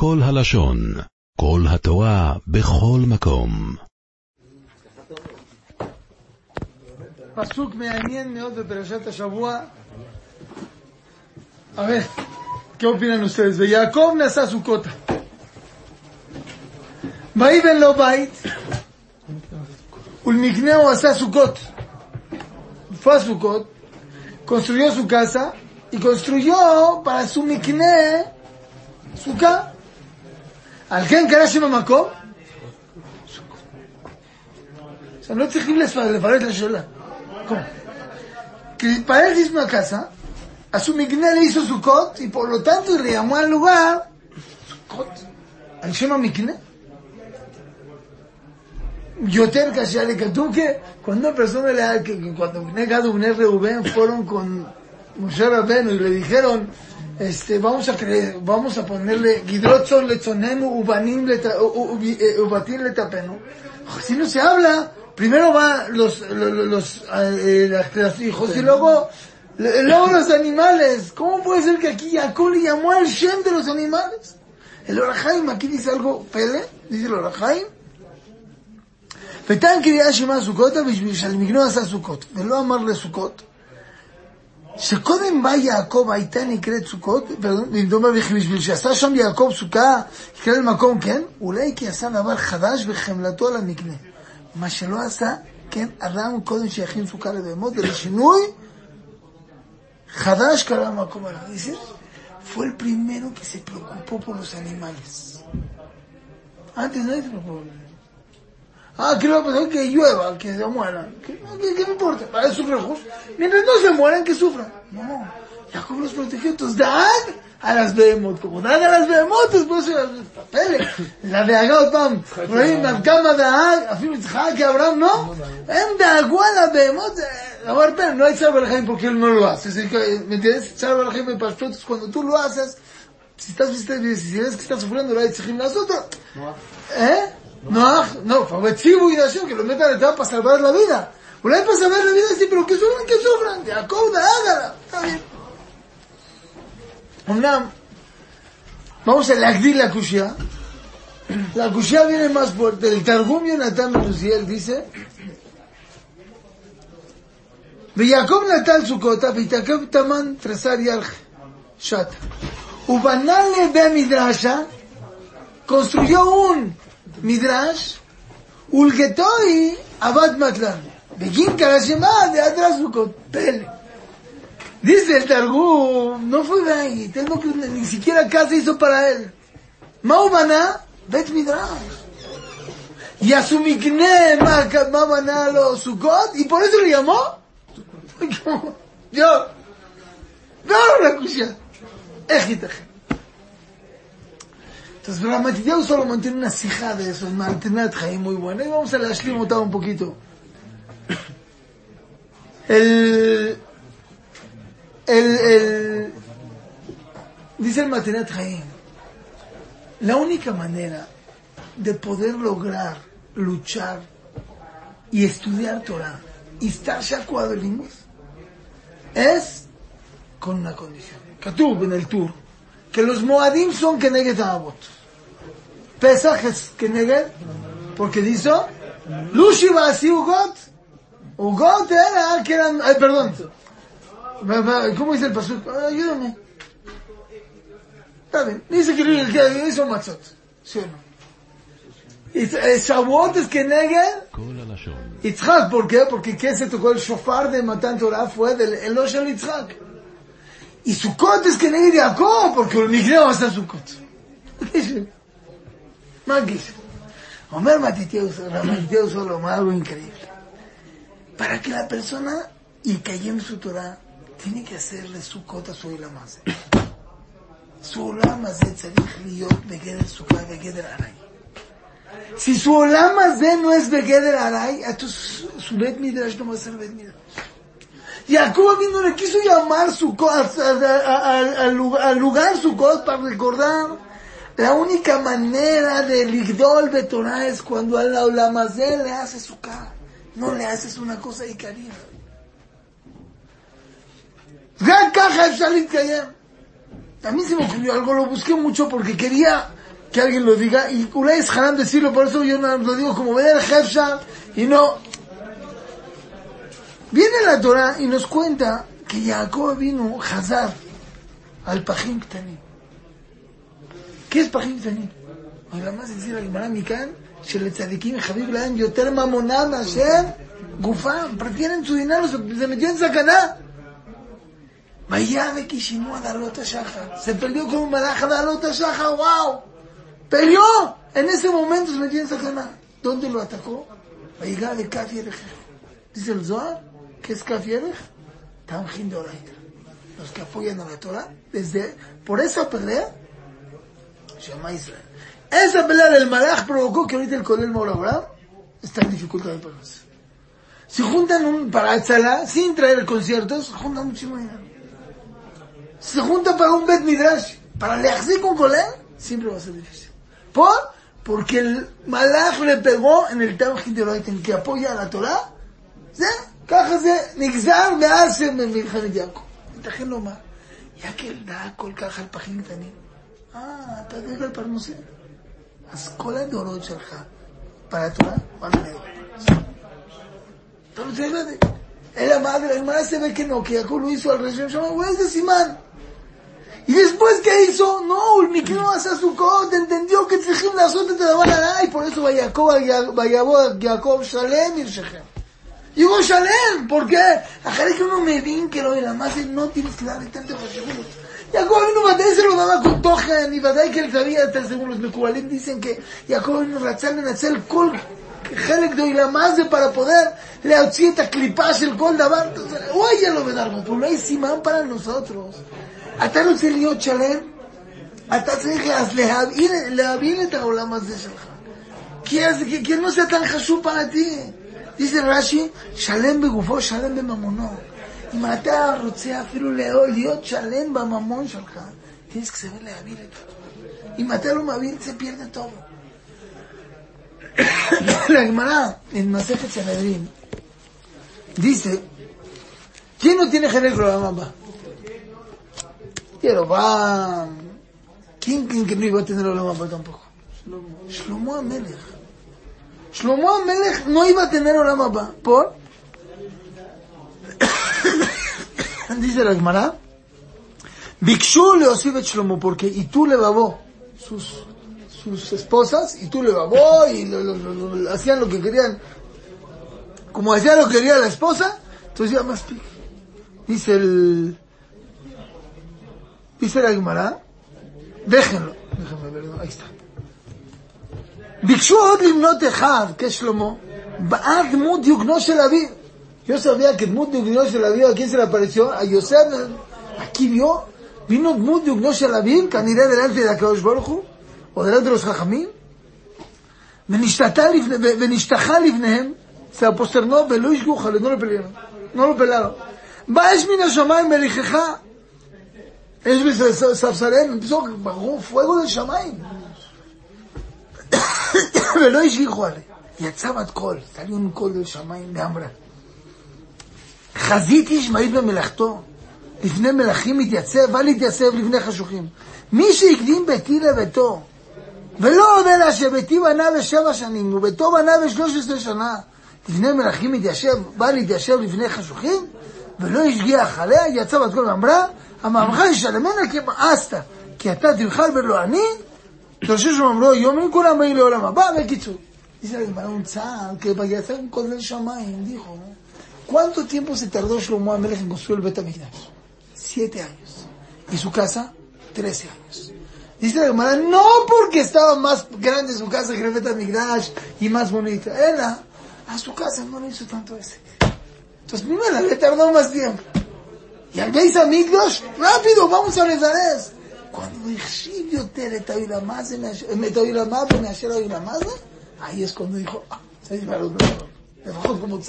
כל הלשון, כל התורה, בכל מקום. פסוק מעניין מאוד בפרשת השבוע. Ver, ¿qué opinan ustedes? ויעקב נשא סוכותה. ויבן לו בית, ולמקנהו עשה סוכות. Fue a Sukkot, construyó su casa y construyó para su mikne sukkah. על כן קרא שם המקום? עכשיו לא צריכים לפרט לשאלה. ¿Cómo? Que para él hizo una casa, a su mikne le hizo Sukkot y por lo tanto le llamó al lugar Sukkot. על שם המקנה. יותר קשה לכתוב que cuando una persona le que, que cuando Bnei Gad y Bnei Reuben fueron con Moshe Rabbeinu y le dijeron este vamos a creer, vamos a ponerle Gidrotzor lechonenu ubanim leta- u- u- eh, ubatim letapenu si no se habla primero va los los, los, eh, las- los hijos y luego luego los animales ¿cómo puede ser que aquí Jacob le llamó al Shem de los animales? el Orahaim aquí dice algo pele dice el Orahaim ותן קריאה שמע סוכותה בשביל שלמגנו עשה סוכות, ולא אמר לסוכות, שקודם בא יעקב הייתה נקראת סוכות, ונדומה בשביל שעשה שם יעקב סוכה, יקרא למקום, כן, אולי כי עשה דבר חדש בחמלתו על המקנה. מה שלא עשה, כן, אדם קודם שיכין סוכה לבהמות, ולשינוי, חדש קרא למקום עליו. Fue el primero que se preocupó por los animales. Antes nadie se. Ah, ¿qué le va a pasar? Pues, que llueva, que se mueran. ¿Qué, qué, qué me importa? Para sus rojos. Mientras no se mueran, que sufran. No. Jacob los protegió. Entonces, a las behemoth. Como dan a las behemoth, después se las papeles. La de Agaotam. Roim, Balkama, Dahad, Afim, Itzhak, Abraham, ¿no? Em dagó a la behemoth. Eh, la verdad, no hay Sarbarajim porque él no lo hace. Así que, ¿me entiendes? Sarbarajim, el pastor, cuando tú lo haces, si estás, si ves que estás sufriendo, lo hay Tzhim, las otras. ¿Eh? No, no, fue chivo y nació que lo metan en para salvar la vida. Una vez para salvar la vida, sí, pero que sufran, que sufran. Jacob, hágala. Está bien. Una, vamos a lagdir la cushia. La cushia viene más fuerte. El Targum Yonatan Menuziel dice, ויעקב נטל סוכותה והתעכב תמן תרסר ילך שט. ובנה לבן מדרשה, construyó un midrash, ulgetoi abad matlan. Begin Karashema de atrás Sukkot. Pele. Dice el Targum, no fue de ahí, tengo que, ni siquiera casa hizo para él. Maubana, bet midrash. Y a su mikne, Maubana lo Sukkot, y por eso le llamó. Yo. No, la cuchilla. Entonces, Ramatideu solo mantiene una sija de eso, una alternativa muy buena. Y vamos a la Shlimotá un poquito. El, el, el, dice el Matinat Jaim, la única manera de poder lograr luchar y estudiar Torah y estar ya cuadrilingües es con una condición. Katub en el tour, que los Moadim son Keneged Avot. Pesach es Keneged, porque dice, Lushiva así Ugot, Ugot era que eran, ay, perdón, ¿cómo dice el pasuk? Ah, ayúdame. Está bien, dice que el que hizo Matzot, ¿sí o no? Eh, Shavuot es que Neged, Yitzhak, ¿por qué? Porque ¿qué se tocó el shofar de Matan Torah? Fue del Elosh al Yitzhak. Y Sukkot es que Neged Jacob, porque el migreo está Sukkot. Magis. Homer Matiteus, Matiteus Solomá, algo increíble. Para que la persona, y cayendo su Torah, tiene que hacerle su cota, su ilamase. Su olama se tzarich liyot begeder sukkah begeder aray. Si su olama se no es begeder aray, entonces su bet midrash no va a ser bet midrash. Jacob no le quiso llamar su al, al, al, al lugar su para recordar la única manera de Ligdol Betorá es cuando al Olamazé le haces su cara. No le haces una cosa y cariño. Gran caja de A mí se me ocurrió algo, lo busqué mucho porque quería que alguien lo diga. Y Ulay es decirlo, por eso yo no lo digo como ver Hefshal y no. Viene la Torah y nos cuenta que Jacob vino Hazar al Pajim Ktanim. ¿Qué es Pajim Tanim? Ahora más decir al Gemara Mikan, Sheletzadikim Javib Laem Yoter Mamonam Hashem Gufam, prefieren su dinero, se, metió en Sacaná. Vaya de Kishimua Darlota Shaja, se perdió con un maraja Darlota Shaja, wow. Peleó, en ese momento se metió en Sacaná. ¿Dónde lo atacó? Vaya de Kafierej. Dice el Zohar, ¿qué es Kafierej? Tamjin Doraita. Los que apoyan a la Torah, desde, por esa pelea, llama Israel. Esa pelea del Malach provocó que ahorita el Colel Abraham está en dificultad de pagarse. Si juntan un para Etzala, sin traer conciertos, juntan muchísimo dinero. Si se junta para un Bet Midrash, para leerse con Colel, siempre va a ser difícil. ¿Por? Porque el Malach le pegó en el Tamjin de Oraita, en que apoya a la Torah. ¿Sí? ככה זה נגזר מאז ממלחמת יעקב. ייתכן לומר, יקל דע כל כך על פחים קטנים. אה, אתה דואג על פרנסה. אז כל הדורות שלך, para van a Entonces, era madre, el madre se ve que no, que Jacob lo hizo al rey Shama, güey, es de Simán. Y después, ¿qué hizo? No, el Mikno hace su code, entendió que צריכים לעשות את הדבר הרע, y por eso ויעקב, ויבוא יעקב שלם ירשכם. Digo Shalem, ¿por qué? Ajá, que uno me vin que lo de la más no tienes que darle tanto seguro. Jacob vino ודאי se lo daba con תוכן, y ודאי que él sabía estar seguro. Los מקובלים dicen que יעקב vino רצה לנצל כל חלק דוילמה זה para poder להוציא את הקליפה של כל דבר. הוא היה לו בדרכו, pero no hay סימן para nosotros. אתה רוצה להיות שלם? אתה צריך להביא, להביא את העולם הזה שלך. כי, כי no sea tan חשוב para ti. Dice Rashi, שלם בגופו, שלם בממונו. אם אתה רוצה אפילו להיות שלם בממון שלך, tienes que saber להעביר את זה. אם אתה לא את זה, pierde todo. La Gemara en Masefet Sanedrin dice, ¿quién no tiene Jerez Abba? Yerobam. ¿Quién, ¿Quién que no iba a tener Abba tampoco? Shlomo Amelech. Shlomo Amelech no iba a tener Olam Abba. ¿Por? Dice la Gemara. Bikshu le et Shlomo, porque y tú le babó sus, sus esposas, y tú le babó, y lo, lo, lo, hacían lo que querían, como hacía lo que quería la esposa, entonces ya más Dice el, dice la Gemara, déjenlo, déjenme ver, ahí está. ביקשו עוד למנות אחד כשלמה, בעד דמות דיוקנו של אביו. Yo sabía que דמות דיוקנו של אביו, ¿a quién se le apareció? A Yosef, aquí vio, vino דמות דיוקנו של אביו, כנראה delante de ברוך הוא, או delante de los חכמים, ונשתחה לבניהם, se aposternó ולא ישגו חלנו לפליינו, no lo pelaron. בא אש מן השמיים מליחך, אש בספסריהם, empezó, ברור, fuego del שמיים. ולא השגיחו עליה. יצא בת קול, תליון קול לשמיים גמרה. חזית איש מעיד במלאכתו, לפני מלכים מתייצב, אל יתייצב לפני חשוכים. מי שהקדים ביתי לביתו, ולא עודה לה שביתי בנה בשבע שנים, וביתו בנה בשלוש עשרה שנה, לפני מלכים מתיישב, בא להתיישב לפני חשוכים, ולא השגיח עליה, יצא בת קול ואמרה, המאמרך ישלמנה כמאסת, כי אתה תבחר ולא אני, תרשו שאומרו, יומים כולם באים לעולם הבא, בקיצור. Dice la Gemara, un tzar que vaya a ¿Cuánto tiempo se tardó Shlomo Amelech en construir el Betamigdash? Siete años. Y su casa, trece años. Dice la Gemara, no porque estaba más grande su casa que el Betamigdash y más bonita. Ella, a su casa no le hizo tanto ese. Entonces primero le tardó más tiempo. Y al veis amigos, rápido, vamos a Rezarez. Cuando Ixibio te la más, ahí es cuando dijo, ah, se me como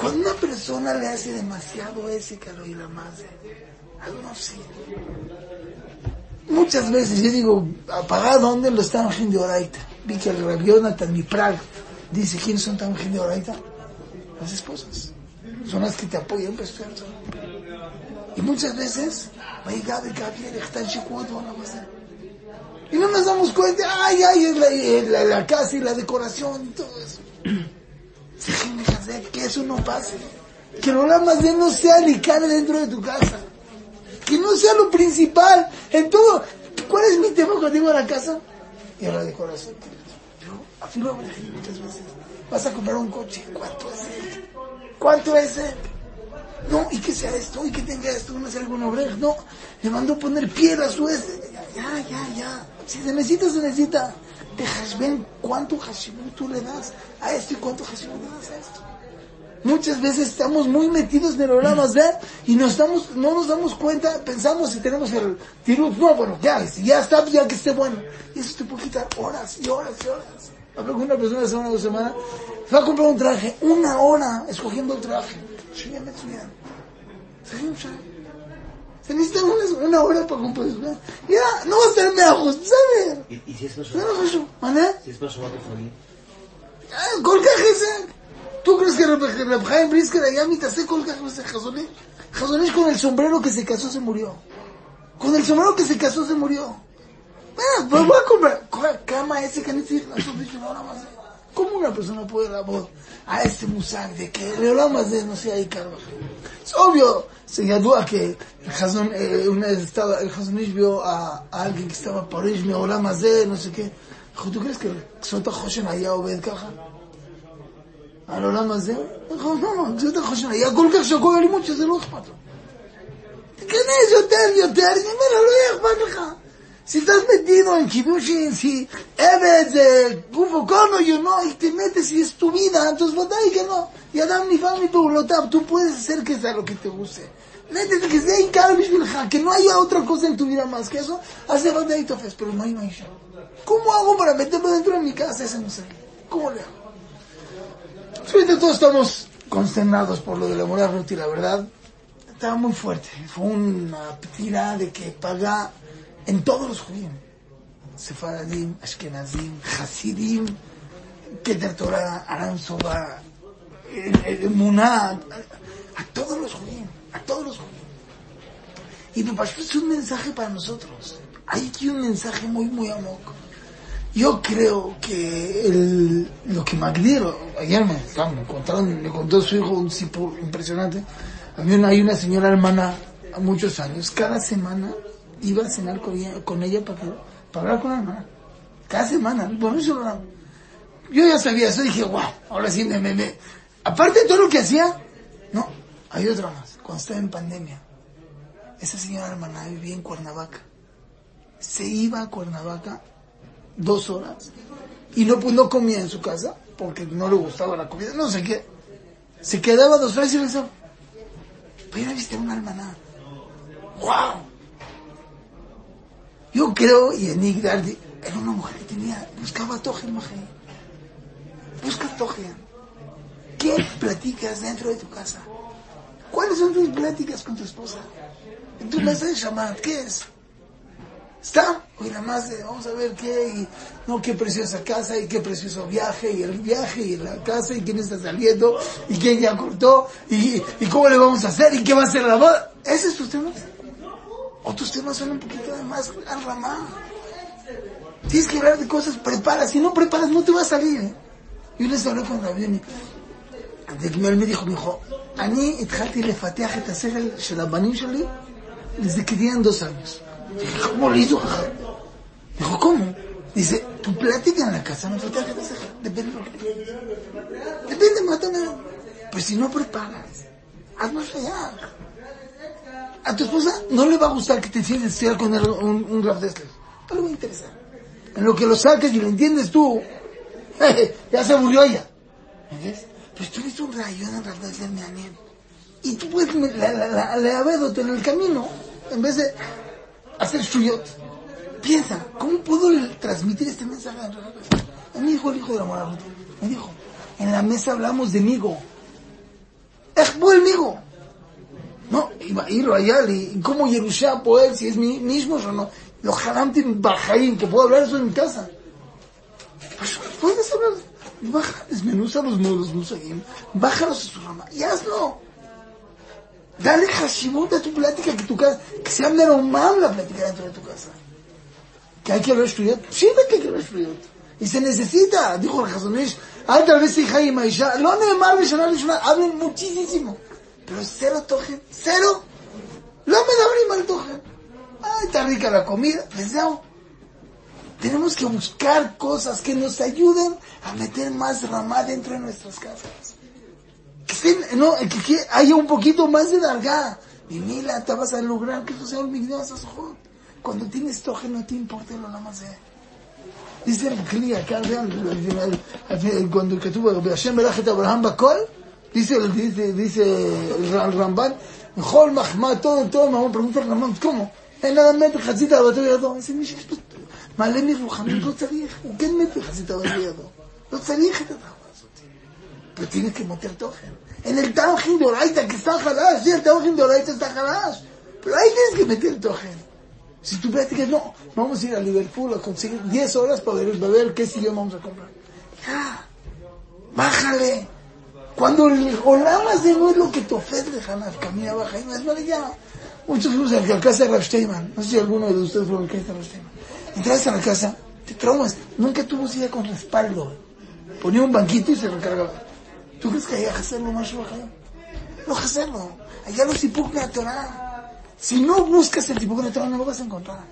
cuando una persona le hace demasiado ese y la más, no sé. Muchas veces yo digo, ¿para dónde lo están de oraita? Vi que el rabbi Jonathan, mi praga, dice, ¿quiénes son tan de oraita? Las esposas. Son las que te apoyan, pues, ¿cierto? Y muchas veces, va a llegar el está en Chicuado, la. Y no nos damos cuenta, ay, ay, la, la casa y la decoración y todo eso que eso no pase. Que lo más de no sea ni cabe dentro de tu casa. Que no sea lo principal en todo. ¿Cuál es mi tema cuando digo a la casa? Y a la decoración. Yo afirmo muchas veces. Vas a comprar un coche. ¿Cuánto es? ¿Cuánto es? No, y que sea esto, y que tenga esto, no sea algún obrero. No, le mandó poner piedra a su este. Ya, ya, ya. Si se necesita, se necesita. Dejas ven cuánto Hashimut tú le das a esto y cuánto Hashimut le das a esto. Muchas veces estamos muy metidos en el Olam Hazbet mm. y no, estamos, no nos damos cuenta, pensamos si tenemos el tirut, no, bueno, ya, ya está, ya que esté bueno. Y eso te puede quitar horas y horas y horas. Una persona de semana o dos semanas, se va a comprar un traje, una hora escogiendo el traje. Se necesita una, hora para comprar el traje. Ya, no va a estar meajos, ¿sabes? ¿Y, ¿Y si es ¿Sabes eso? ¿Mané? Si es más suave, ah, Colgaje, ¿Tú crees que Reb Chaim Brisker allá mitase כל כך ese Jazoní? Jazoní con el sombrero que se casó se murió. Con el sombrero que se casó se murió. Bueno, pues voy a comprar. Cama ese que necesita. ¿Cómo una persona puede voz a este musag de que el Olam de no sea Icar Es obvio, se yadúa que el Hazon, eh, una vez estaba, el Hazonish vio a, a, alguien que estaba París, mi Olam de no sé qué. Dijo, ¿tú crees que Sota Hoshen allá obed caja? על העולם הזה? dijo, no, זה יותר חשוב, היה כל כך שקוע אלימות שזה לא אכפת לו. תיכנס יותר, יותר, אני אומר לו, לא אכפת לך. Si estás metido en Kibushin, si Ebed, Gufo Kono, yo no, y te metes y es tu vida, entonces y que no. Y Adam ni Fami tu tú puedes hacer que sea lo que te guste. Métete que sea Inkar Bishvilja, que no haya otra cosa en tu vida más que eso, hace y Tofes, pero no hay Maisha. ¿Cómo hago para meterme dentro de mi casa? Ese no sé. ¿Cómo le hago? Fíjate, todos estamos consternados por lo de la moral y la verdad, estaba muy fuerte. Fue una tira de que paga en todos los judíos. Sefaradim, Ashkenazim, Hasidim, Keter Torah, Aram Soba, Muná, a todos los judíos, a todos los judíos. Y pasó es un mensaje para nosotros. Hay aquí un mensaje muy, muy amoco. Yo creo que el, lo que Magdiro, ayer me, me contaron, me contó su hijo un tipo impresionante. A mí hay una señora hermana, a muchos años, cada semana iba a cenar con ella, con ella para, para hablar con la hermana. Cada semana, bueno, eso Yo ya sabía eso, dije, wow, ahora sí me, me, me. Aparte de todo lo que hacía, no, hay otra más. Cuando estaba en pandemia, esa señora hermana vivía en Cuernavaca. Se iba a Cuernavaca dos horas y no, pues, no comía en su casa porque no le gustaba la comida, no sé qué. Se quedaba dos horas y regresaba. Pero era viste una hermana. ¡Wow! Yo creo, y en Dardi era una mujer que tenía, buscaba togen, Busca togen. ¿Qué platicas dentro de tu casa? ¿Cuáles son tus pláticas con tu esposa? En tu mesa de ¿qué es? ¿Está? Hoy nada más vamos a ver qué, y, no, qué preciosa casa, y qué precioso viaje, y el viaje, y la casa, y quién está saliendo, y quién ya cortó, y, y cómo le vamos a hacer, y qué va a ser la boda. ¿Ese es tu tema? Otros temas son un poquito más al ramá. Tienes que hablar de cosas, prepara. Si no preparas, no te va a salir. ¿eh? Yo les hablé con David de que él me dijo, me dijo, אני התחלתי לפתח את השכל של הבנים שלי desde que tenían dos Dije, ¿cómo lo? Dijo, ¿cómo? Dice, tu plática en la casa no te traje de Depende de lo que Depende, mátame. Pues si no preparas, hazlo allá. A tu esposa no le va a gustar que te sientes con el, un, un rap de Algo interesante. En lo que lo saques y lo entiendes tú, ya se murió ella. ¿Entiendes? Pues tú eres un rayo en el rap de ¿eh? Y tú puedes, la, la, la, en el camino, en vez de hacer shuyot. Piensa, ¿cómo puedo transmitir este mensaje a mí dijo el hijo de la moral, me dijo, en la mesa hablamos de migo. Es buen migo. No, iba a ir allá, y cómo Yerusha poder, si es mi mismo o no. Lo haramti bajaim, que puedo hablar eso en mi casa. Pues puedes hablar, baja, desmenuza los muros, musagim, bájalos a su rama y hazlo. Dale hashimut a tu plática, que tu casa, que sea mal la plática dentro de tu casa. que hay que hablar estudiar, siempre que hay que hablar estudiar. Y se necesita, dijo el Hazonish, hay tal vez hija y maisha, lo neemar una hablen muchísimo, pero cero tojen, cero. Lo me da mal tojen. Ay, está rica la comida, les da. Tenemos que buscar cosas que nos ayuden a meter más ramá dentro de nuestras casas Que, estén, no, que, haya un poquito más de dargá. Y mira, te vas a lograr que eso sea un ojos. Cuando tienes toje no te importa lo nada más. Dice el Kli acá, vean, cuando el que tuvo Hashem Berajet Abraham Bakol, dice, dice, dice el Ramban, Jol Mahma, todo, todo, mamá pregunta al Ramban, ¿cómo? אין אדם מת בחצית אהבתו בידו. איזה מי שיש לו מלא מרוחמים, לא צריך. הוא כן מת בחצית אהבתו בידו. לא צריך את הדבר הזאת. pero tiene que meter togen. En el Taujín de Oraita, que está jalash, sí, el Taujín de Oraita está jalash. Pero ahí tienes que meter togen. Si tú que no, vamos a ir a Liverpool a conseguir 10 horas para ver, para ver qué sillón vamos a comprar. Ya, bájale. Cuando el olamas de no es lo que te ofrece, Hanaf, camina, baja y más vale ya. Muchos fuimos a la casa de Rav Steinman. No sé si alguno de ustedes fue a la casa de. Entras a la casa, te traumas. Nunca tuvo silla con respaldo. Ponía un banquito y se recargaba. ¿Tú crees que hay que hacerlo más baja? No hacerlo. Allá los impugna la Torah. Si no buscas el tipo de no lo vas a encontrar.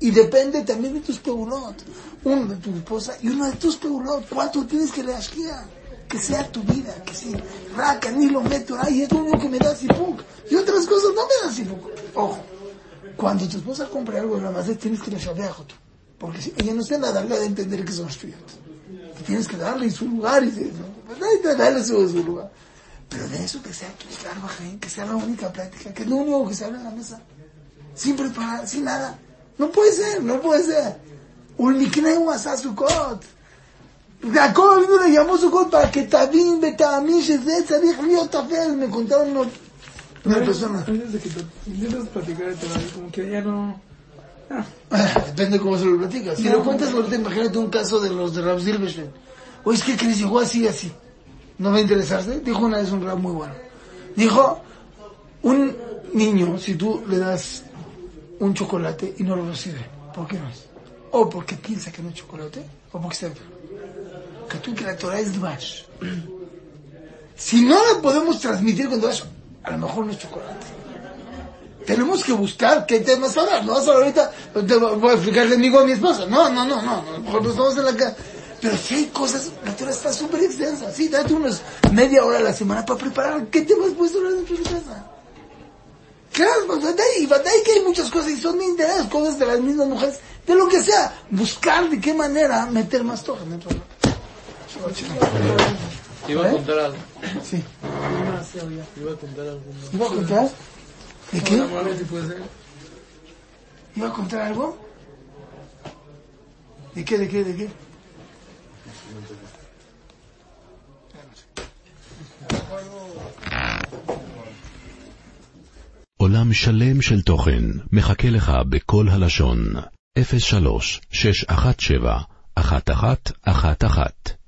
Y depende también de tus peulot. Uno de tu esposa y uno de tus peulot. ¿Cuánto tienes que leashkia? Que sea tu vida, que si raca, ni lo meto, ay, es único que me da sipuk. Y otras cosas no me dan sipuk. Ojo, cuando tu esposa compra algo de la más tienes que le tú. Porque si ella no está nada de entender que son tienes que darle su lugar. Y dices, no, pues dale su, su, lugar. Pero de eso que sea que sea la única plática, que es lo único que se habla en la mesa. Sin preparar, sin nada. No puede ser, no puede ser. Ulmikneu asa Sukkot. Jacob vino le llamó Sukkot para que Tabin Betamín Shezet Sarich Liot Tafel. Me contaron una, una persona. Antes de que te intentas platicar de como que ya no Depende cómo se lo platicas. Si lo cuentas ahorita, imagínate un caso de los de Rav Silverstein. O es que Cris llegó así, así no va a interesarse. Dijo una vez un rap muy bueno. Dijo, un niño, si tú le das un chocolate y no lo recibe, ¿por qué no es? O porque piensa que no es chocolate, o porque está enfermo. Que tú que la Torah es Dvash. Si no la podemos transmitir con Dvash, a lo mejor no es chocolate. Tenemos que buscar qué temas hablar. No vas a ahorita, te voy a explicarle amigo a mi esposa. No, no, no, no. A lo mejor nos vamos en la casa pero si hay cosas, la Torah está súper extensa. Sí, date unos media hora a la semana para preparar. ¿Qué temas puedes hablar dentro de tu casa? Claro, y que hay muchas cosas y son de interés, cosas de las mismas mujeres, de lo que sea. Buscar de qué manera meter más toque dentro de Iba a contar algo. Sí. Iba a contar algo. ¿Iba a contar? ¿De qué? ¿Iba a contar algo? ¿De qué, de qué, de qué? עולם שלם של תוכן מחכה לך בכל הלשון, 03 617 1111